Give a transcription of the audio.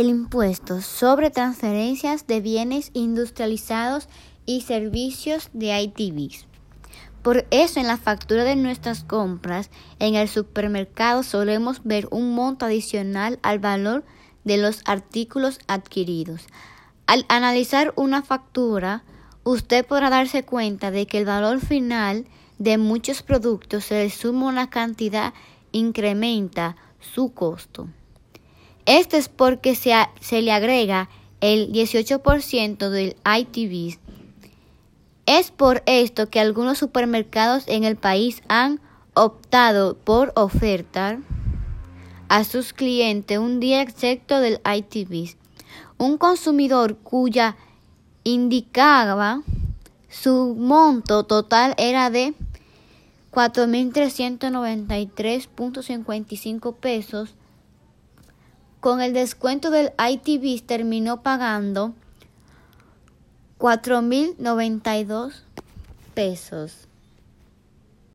el impuesto sobre transferencias de bienes industrializados y servicios de ITVs. Por eso en la factura de nuestras compras en el supermercado solemos ver un monto adicional al valor de los artículos adquiridos. Al analizar una factura, usted podrá darse cuenta de que el valor final de muchos productos se le suma una cantidad incrementa su costo. Esto es porque se, le agrega el 18% del ITV es por esto que algunos supermercados en el país han optado por ofertar a sus clientes un día exacto del ITV. Un consumidor cuya indicaba su monto total era de 4.393.55 pesos. Con el descuento del ITV terminó pagando 4.092 pesos.